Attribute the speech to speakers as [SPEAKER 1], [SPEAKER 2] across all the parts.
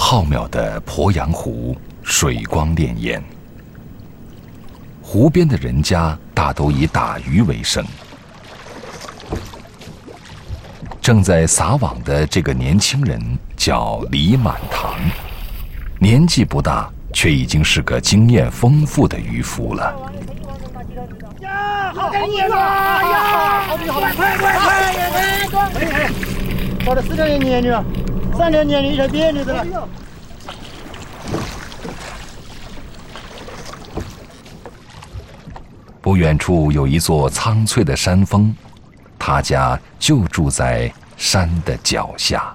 [SPEAKER 1] 浩渺的鄱阳湖，水光潋滟。湖边的人家大都以打鱼为生。正在撒网的这个年轻人叫李满堂，年纪不大，却已经是个经验丰富的渔夫了。呀，好给你了！呀，好厉害！快快快！快快！到了四条鲶鱼，三条鲶鱼，一条鳖鱼的。不远处有一座苍翠的山峰，他家就住在山的脚下。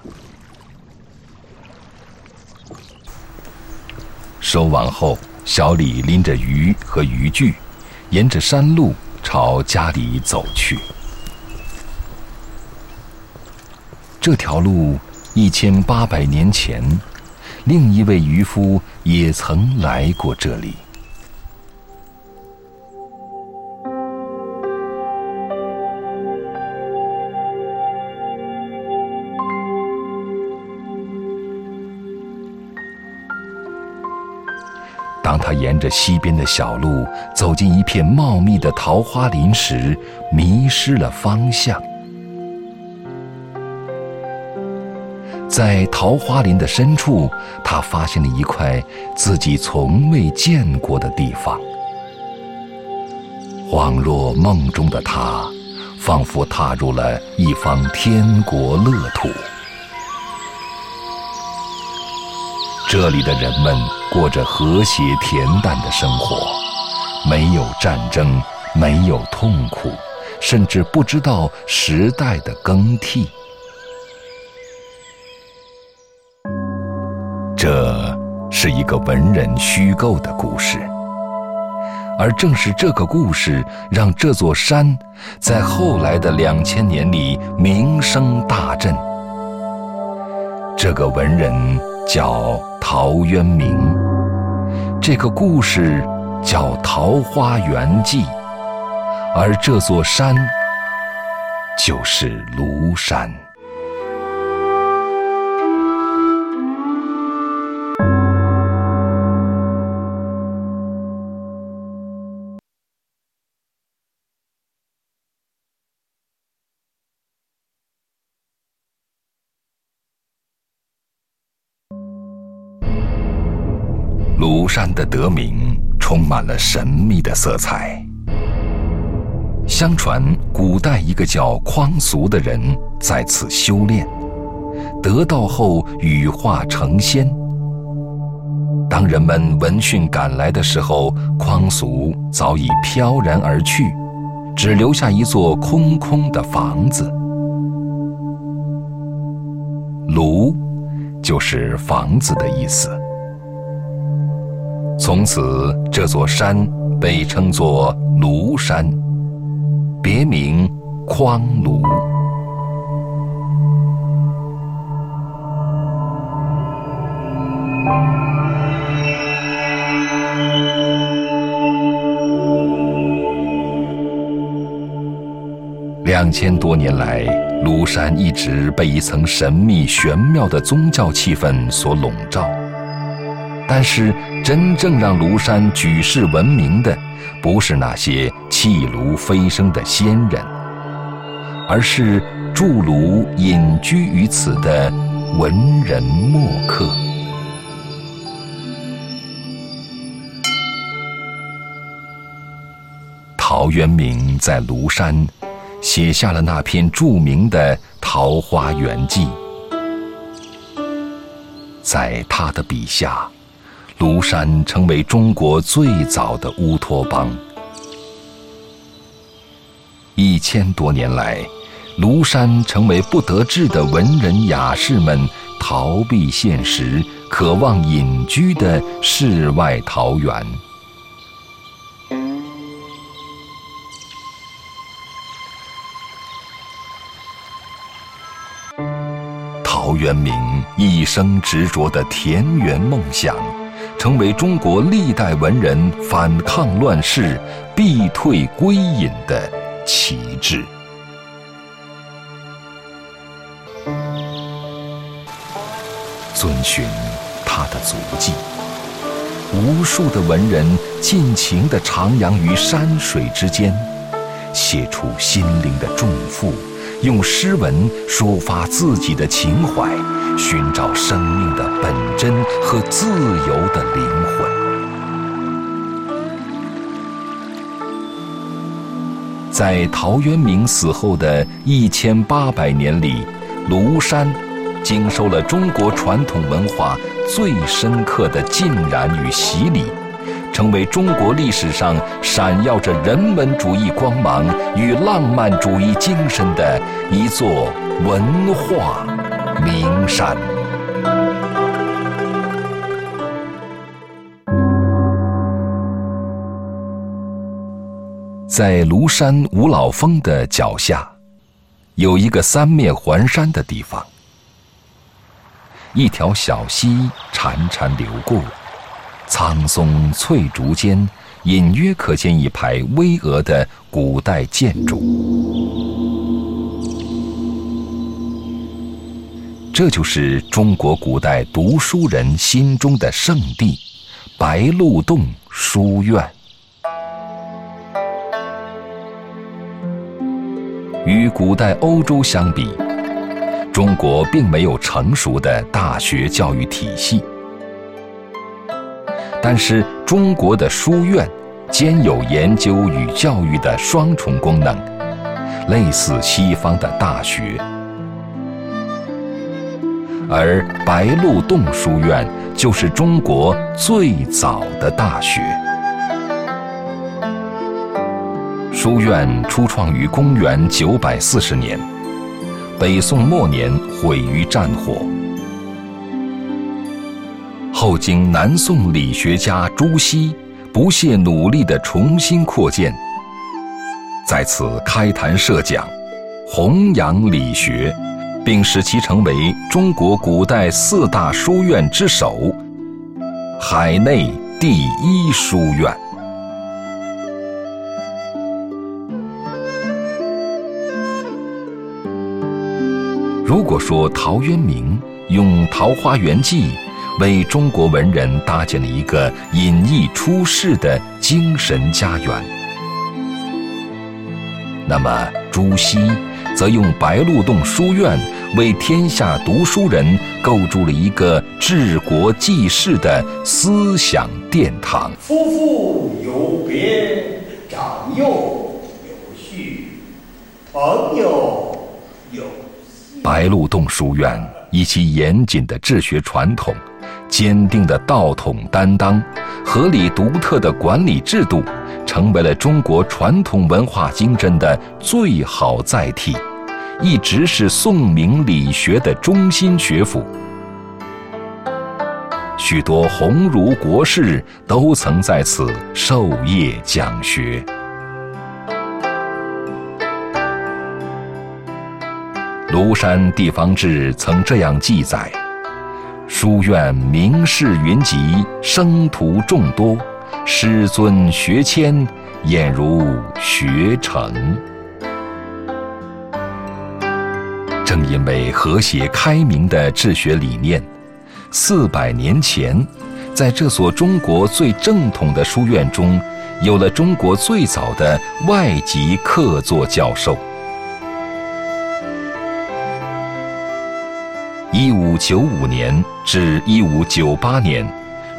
[SPEAKER 1] 收网后，小李拎着鱼和渔具。沿着山路朝家里走去。这条路一千八百年前，另一位渔夫也曾来过这里。当他沿着西边的小路走进一片茂密的桃花林时，迷失了方向。在桃花林的深处，他发现了一块自己从未见过的地方。恍若梦中的他，仿佛踏入了一方天国乐土。这里的人们过着和谐恬淡的生活，没有战争，没有痛苦，甚至不知道时代的更替。是一个文人虚构的故事，而正是这个故事，让这座山在后来的两千年里名声大振。这个文人叫。陶渊明，这个故事叫《桃花源记》，而这座山就是庐山。满了神秘的色彩。相传，古代一个叫匡俗的人在此修炼，得道后羽化成仙。当人们闻讯赶来的时候，匡俗早已飘然而去，只留下一座空空的房子。庐，就是房子的意思。从此，这座山被称作庐山，别名匡庐。两千多年来，庐山一直被一层神秘玄妙的宗教气氛所笼罩。但是，真正让庐山举世闻名的，不是那些弃庐飞升的仙人，而是筑庐隐居于此的文人墨客。陶渊明在庐山写下了那篇著名的《桃花源记》，在他的笔下。庐山成为中国最早的乌托邦。一千多年来，庐山成为不得志的文人雅士们逃避现实、渴望隐居的世外桃源。陶渊明一生执着的田园梦想。成为中国历代文人反抗乱世、避退归隐的旗帜。遵循他的足迹。无数的文人尽情地徜徉于山水之间，写出心灵的重负，用诗文抒发自己的情怀，寻找生命的本真和自由的灵魂。在陶渊明死后的一千八百年里，庐山经受了中国传统文化最深刻的浸染与洗礼，成为中国历史上闪耀着人文主义光芒与浪漫主义精神的一座文化名山。在庐山五老峰的脚下，有一个三面环山的地方。一条小溪潺潺流过，苍松翠竹间，隐约可见一排巍峨的古代建筑。这就是中国古代读书人心中的圣地——白鹿洞书院。与古代欧洲相比，中国并没有成熟的大学教育体系。但是，中国的书院兼有研究与教育的双重功能，类似西方的大学。而白鹿洞书院就是中国最早的大学。书院初创于公元九百四十年，北宋末年毁于战火，后经南宋理学家朱熹不懈努力的重新扩建，在此开坛设讲，弘扬理学，并使其成为中国古代四大书院之首，海内第一书院。果说陶渊明用《桃花源记》为中国文人搭建了一个隐逸出世的精神家园，那么朱熹则用白鹿洞书院为天下读书人构筑了一个治国济世的思想殿堂。
[SPEAKER 2] 夫妇有别，长幼有序，朋友有。
[SPEAKER 1] 白鹿洞书院以其严谨的治学传统、坚定的道统担当、合理独特的管理制度，成为了中国传统文化精神的最好载体，一直是宋明理学的中心学府。许多鸿儒国士都曾在此授业讲学。《庐山地方志》曾这样记载：“书院名士云集，生徒众多，师尊学谦，俨如学成。”正因为和谐开明的治学理念，四百年前，在这所中国最正统的书院中，有了中国最早的外籍客座教授。一五九五年至一五九八年，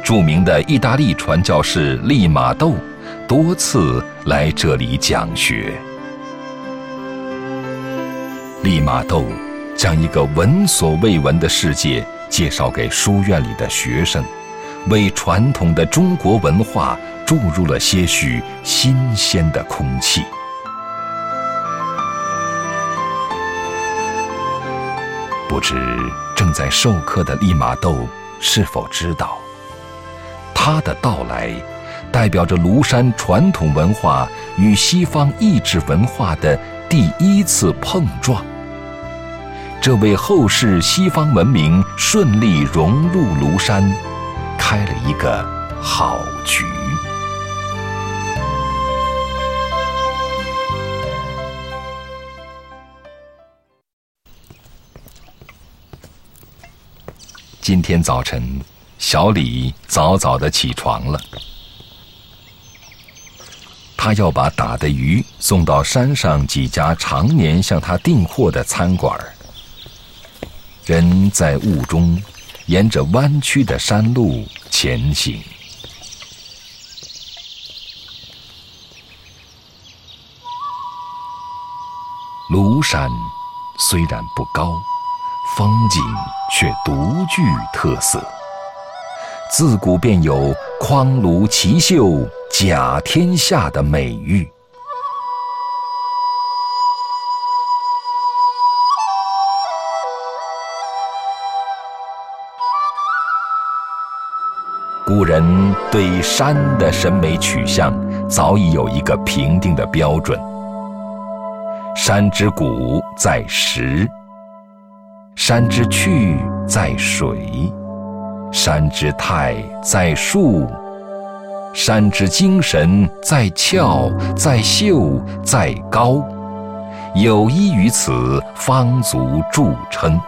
[SPEAKER 1] 著名的意大利传教士利玛窦多次来这里讲学。利玛窦将一个闻所未闻的世界介绍给书院里的学生，为传统的中国文化注入了些许新鲜的空气。不知正在授课的利玛窦是否知道，他的到来，代表着庐山传统文化与西方意志文化的第一次碰撞。这为后世西方文明顺利融入庐山，开了一个好局。今天早晨，小李早早的起床了。他要把打的鱼送到山上几家常年向他订货的餐馆人在雾中，沿着弯曲的山路前行。庐山虽然不高，风景却独具特色。自古便有“匡庐奇秀，甲天下”的美誉。古人对山的审美取向早已有一个评定的标准。山之谷在石，山之趣在水，山之态在树，山之精神在峭，在秀，在高，有依于此，方足著称。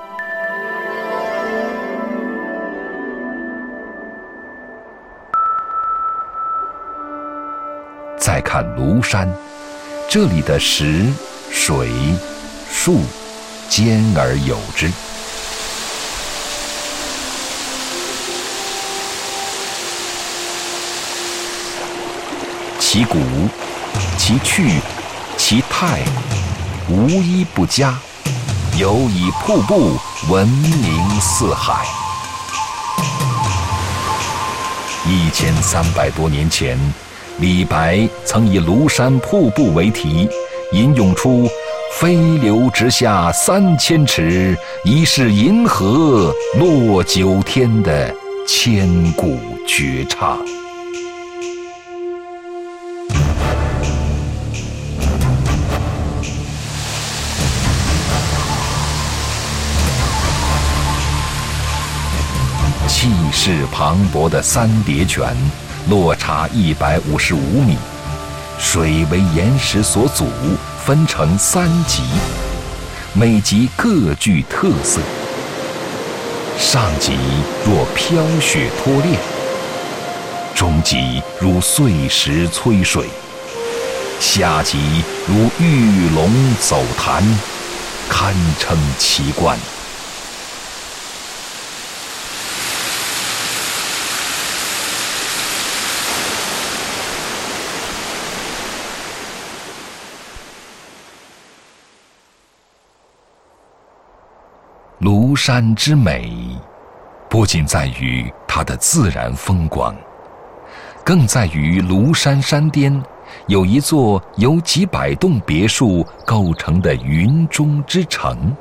[SPEAKER 1] 再看庐山，这里的石。水、树，兼而有之。其古、其趣、其态，无一不佳，尤以瀑布闻名四海。一千三百多年前，李白曾以庐山瀑布为题。吟咏出“飞流直下三千尺，疑是银河落九天”的千古绝唱。气势磅礴的三叠泉，落差一百五十五米。水为岩石所阻，分成三集，每集各具特色。上集若飘雪脱链，中级如碎石摧水，下级如玉龙走潭，堪称奇观。庐山之美，不仅在于它的自然风光，更在于庐山山巅有一座由几百栋别墅构成的云中之城。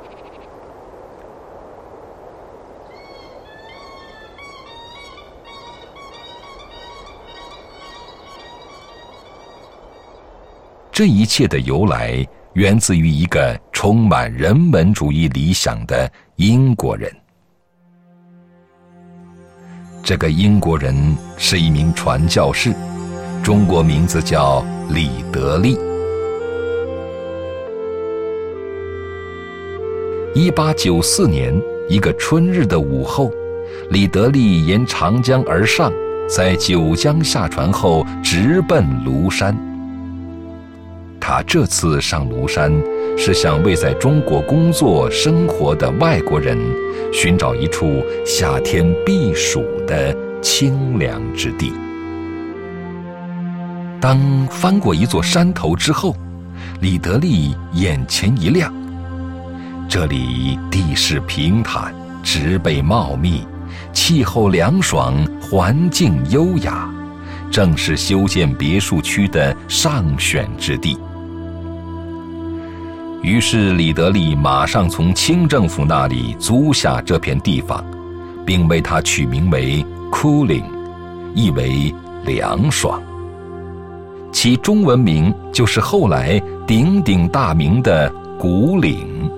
[SPEAKER 1] 这一切的由来。源自于一个充满人文主义理想的英国人。这个英国人是一名传教士，中国名字叫李德利。一八九四年一个春日的午后，李德利沿长江而上，在九江下船后，直奔庐山。他这次上庐山，是想为在中国工作生活的外国人寻找一处夏天避暑的清凉之地。当翻过一座山头之后，李德利眼前一亮。这里地势平坦，植被茂密，气候凉爽，环境优雅，正是修建别墅区的上选之地。于是，李德利马上从清政府那里租下这片地方，并为它取名为 “Cooling”，意为凉爽。其中文名就是后来鼎鼎大名的古岭。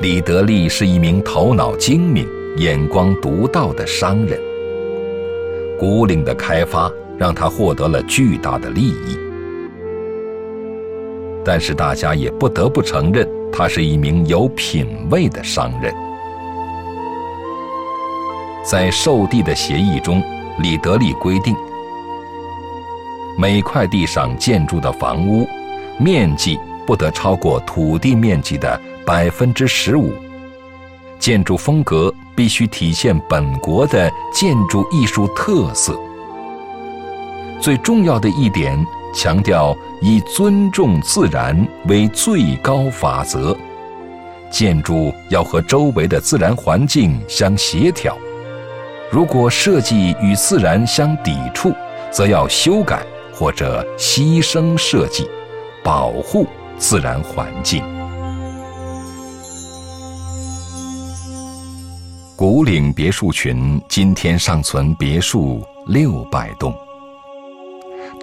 [SPEAKER 1] 李德利是一名头脑精明、眼光独到的商人。古岭的开发让他获得了巨大的利益。但是大家也不得不承认，他是一名有品位的商人。在售地的协议中，李德利规定，每块地上建筑的房屋面积不得超过土地面积的百分之十五，建筑风格必须体现本国的建筑艺术特色。最重要的一点，强调以尊重自然为最高法则，建筑要和周围的自然环境相协调。如果设计与自然相抵触，则要修改或者牺牲设计，保护自然环境。古岭别墅群今天尚存别墅六百栋，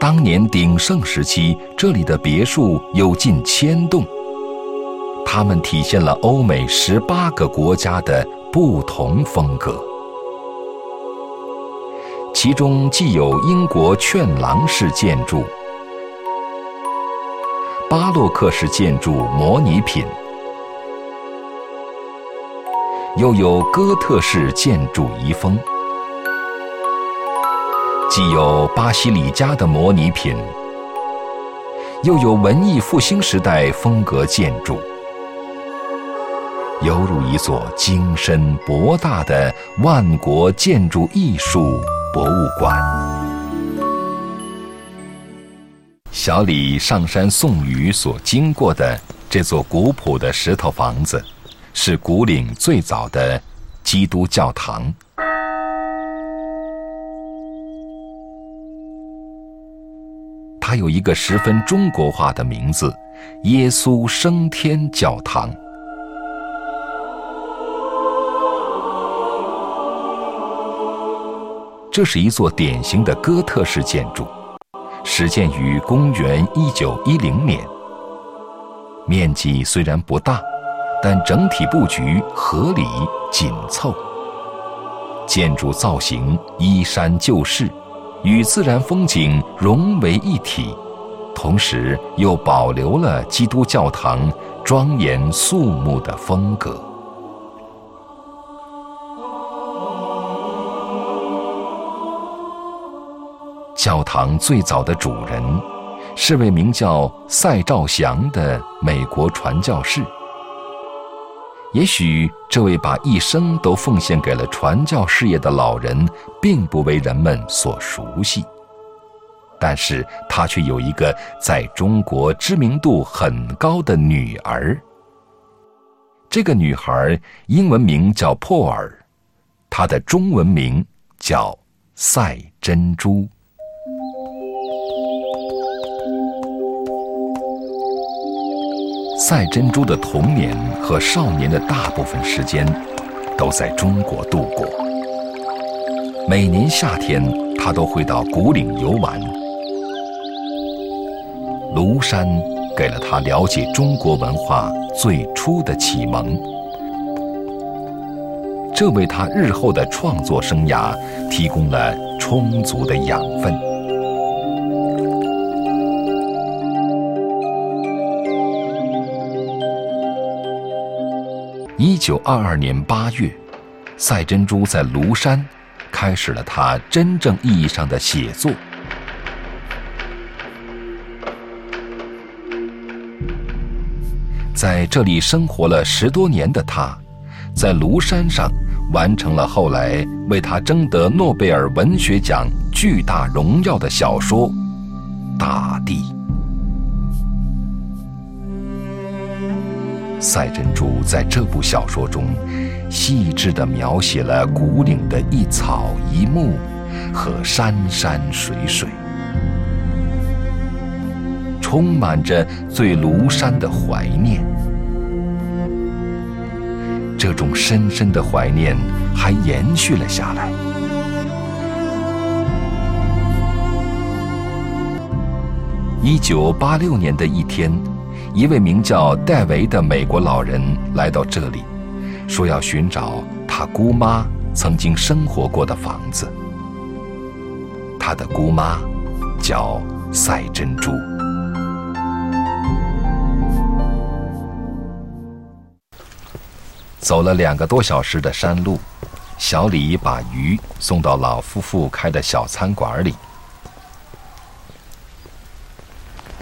[SPEAKER 1] 当年鼎盛时期，这里的别墅有近千栋，它们体现了欧美十八个国家的不同风格。其中既有英国券廊式建筑、巴洛克式建筑模拟品，又有哥特式建筑遗风；既有巴西里加的模拟品，又有文艺复兴时代风格建筑，犹如一座精深博大的万国建筑艺术。博物馆。小李上山送鱼所经过的这座古朴的石头房子，是古岭最早的基督教堂。它有一个十分中国化的名字——耶稣升天教堂。这是一座典型的哥特式建筑，始建于公元一九一零年。面积虽然不大，但整体布局合理紧凑。建筑造型依山就势，与自然风景融为一体，同时又保留了基督教堂庄严肃穆的风格。教堂最早的主人是位名叫赛兆祥的美国传教士。也许这位把一生都奉献给了传教事业的老人，并不为人们所熟悉，但是他却有一个在中国知名度很高的女儿。这个女孩英文名叫珀尔，她的中文名叫赛珍珠。赛珍珠的童年和少年的大部分时间都在中国度过。每年夏天，他都会到古岭游玩。庐山给了他了解中国文化最初的启蒙，这为他日后的创作生涯提供了充足的养分。一九二二年八月，赛珍珠在庐山开始了他真正意义上的写作。在这里生活了十多年的他，在庐山上完成了后来为他争得诺贝尔文学奖巨大荣耀的小说《大地》。赛珍珠在这部小说中，细致地描写了古岭的一草一木和山山水水，充满着对庐山的怀念。这种深深的怀念还延续了下来。一九八六年的一天。一位名叫戴维的美国老人来到这里，说要寻找他姑妈曾经生活过的房子。他的姑妈叫赛珍珠。走了两个多小时的山路，小李把鱼送到老夫妇开的小餐馆里。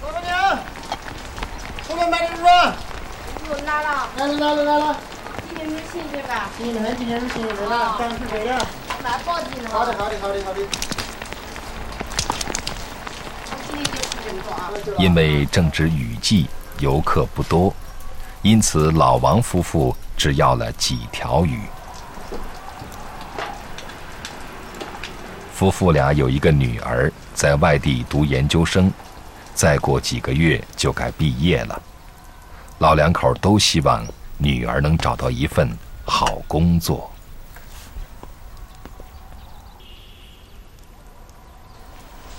[SPEAKER 2] 老板娘，出来买点肉。
[SPEAKER 3] 又来了，
[SPEAKER 2] 来了来了来了。
[SPEAKER 3] 今天是新鲜吧？
[SPEAKER 2] 今天今天是新鲜的，赶快这点。
[SPEAKER 3] 卖保底的
[SPEAKER 2] 好的好的好的好的。
[SPEAKER 3] 今天就吃这么多啊。
[SPEAKER 1] 因为正值雨季，游客不多，因此老王夫妇只要了几条鱼。夫妇俩有一个女儿在外地读研究生，再过几个月就该毕业了。老两口都希望女儿能找到一份好工作。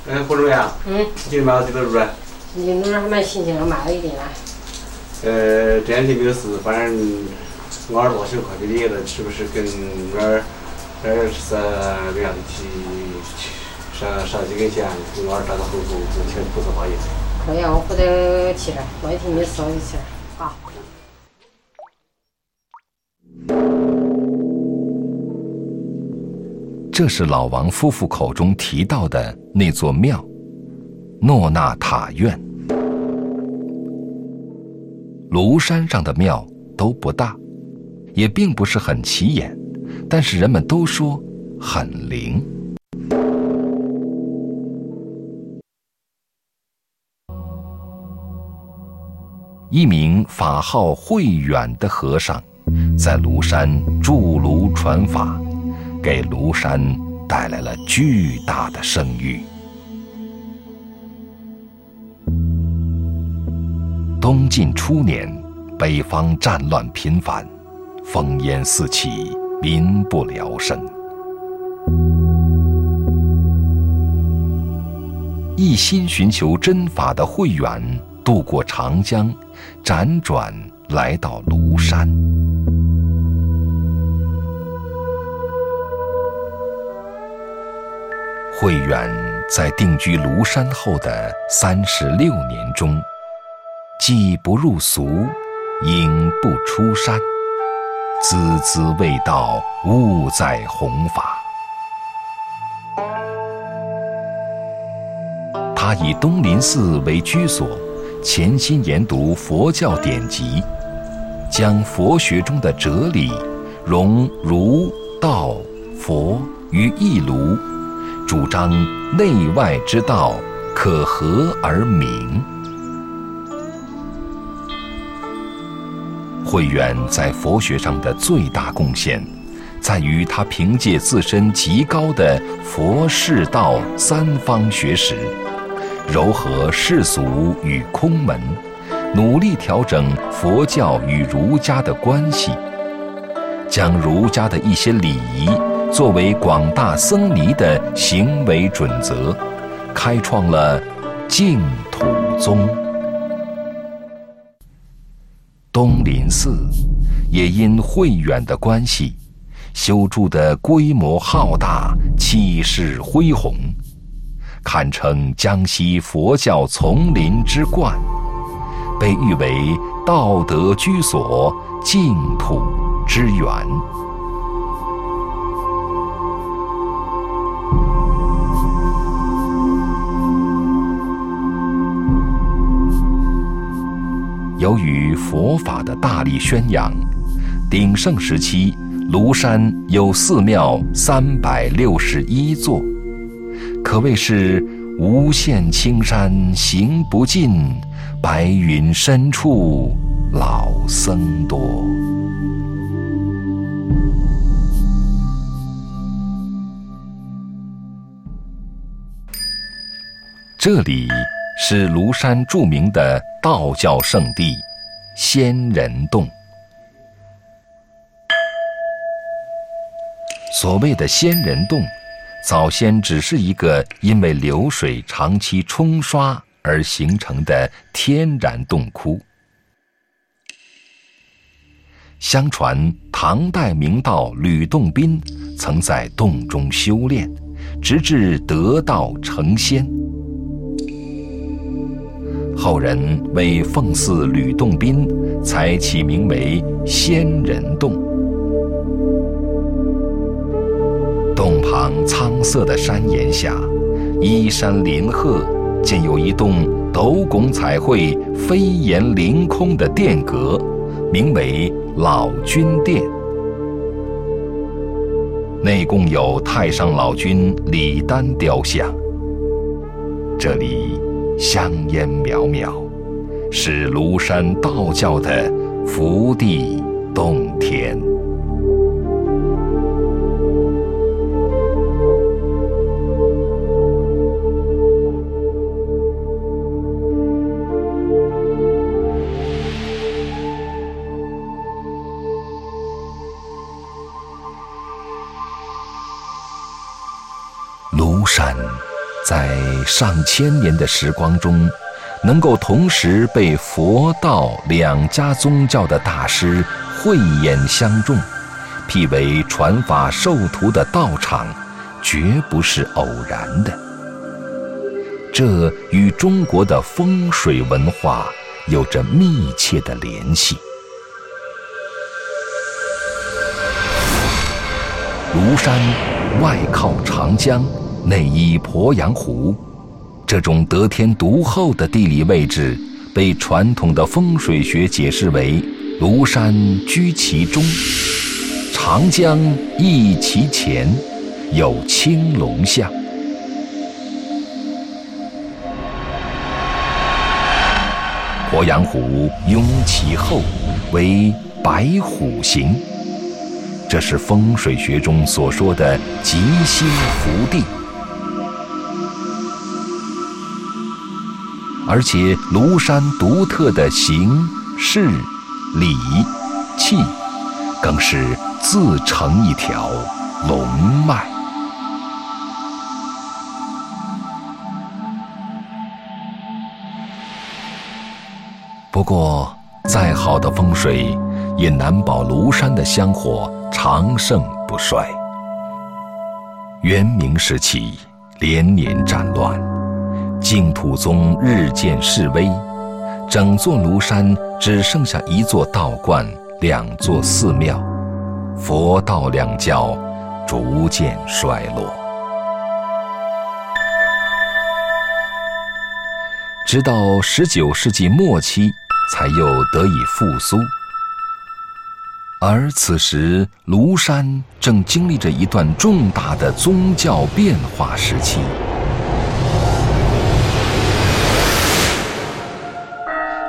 [SPEAKER 4] 哎，胡主任，
[SPEAKER 5] 嗯，
[SPEAKER 4] 今天买了几多肉啊？
[SPEAKER 5] 你那儿还蛮新鲜的，买了一点了。
[SPEAKER 4] 呃，这两天没有事，反正我儿子小快毕业了，是不是跟我儿儿是这样子去去上上几根线，给我儿找个后头，请菩萨保佑。
[SPEAKER 5] 可以啊，我回头去了，我一天没事我就去了。
[SPEAKER 1] 这是老王夫妇口中提到的那座庙——诺纳塔院。庐山上的庙都不大，也并不是很起眼，但是人们都说很灵。一名法号慧远的和尚，在庐山筑庐传法。给庐山带来了巨大的声誉。东晋初年，北方战乱频繁，烽烟四起，民不聊生。一心寻求真法的慧远，渡过长江，辗转来到庐山。慧远在定居庐山后的三十六年中，既不入俗，应不出山，孜孜未到，勿在弘法。他以东林寺为居所，潜心研读佛教典籍，将佛学中的哲理融儒、道、佛于一炉。主张内外之道可合而明。慧远在佛学上的最大贡献，在于他凭借自身极高的佛释道三方学识，糅合世俗与空门，努力调整佛教与儒家的关系，将儒家的一些礼仪。作为广大僧尼的行为准则，开创了净土宗。东林寺也因慧远的关系，修筑的规模浩大，气势恢宏，堪称江西佛教丛林之冠，被誉为道德居所、净土之源。由于佛法的大力宣扬，鼎盛时期，庐山有寺庙三百六十一座，可谓是无限青山行不尽，白云深处老僧多。这里。是庐山著名的道教圣地仙人洞。所谓的仙人洞，早先只是一个因为流水长期冲刷而形成的天然洞窟。相传唐代明道吕洞宾曾在洞中修炼，直至得道成仙。后人为奉祀吕洞宾，才起名为仙人洞。洞旁苍色的山岩下，依山临壑，建有一栋斗拱彩绘、飞檐凌空的殿阁，名为老君殿。内共有太上老君李丹雕像。这里香烟渺渺，是庐山道教的福地洞天。上千年的时光中，能够同时被佛道两家宗教的大师慧眼相中，辟为传法授徒的道场，绝不是偶然的。这与中国的风水文化有着密切的联系。庐山外靠长江。内依鄱阳湖，这种得天独厚的地理位置，被传统的风水学解释为“庐山居其中，长江溢其前，有青龙象”。鄱阳湖拥其后，为白虎形，这是风水学中所说的吉星福地。而且庐山独特的形、势、理、气，更是自成一条龙脉。不过，再好的风水，也难保庐山的香火长盛不衰。元明时期，连年战乱。净土宗日渐式微，整座庐山只剩下一座道观、两座寺庙，佛道两教逐渐衰落。直到十九世纪末期，才又得以复苏。而此时，庐山正经历着一段重大的宗教变化时期。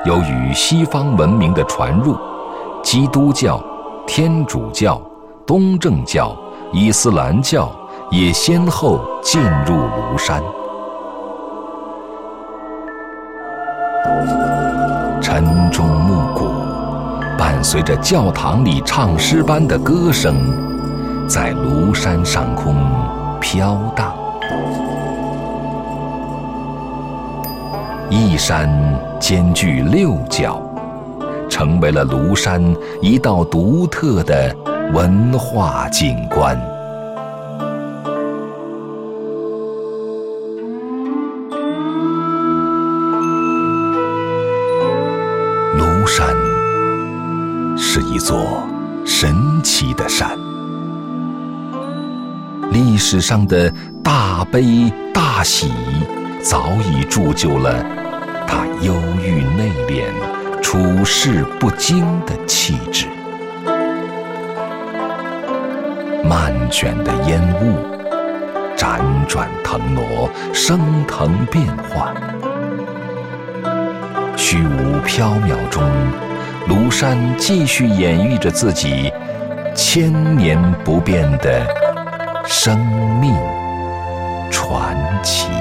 [SPEAKER 1] 由于西方文明的传入，基督教、天主教、东正教、伊斯兰教也先后进入庐山。晨钟暮鼓，伴随着教堂里唱诗般的歌声，在庐山上空飘荡。一山兼具六角，成为了庐山一道独特的文化景观。庐山是一座神奇的山，历史上的大悲大喜早已铸就了。他忧郁内敛、处事不惊的气质，漫卷的烟雾，辗转腾挪，升腾变幻，虚无缥缈中，庐山继续演绎着自己千年不变的生命传奇。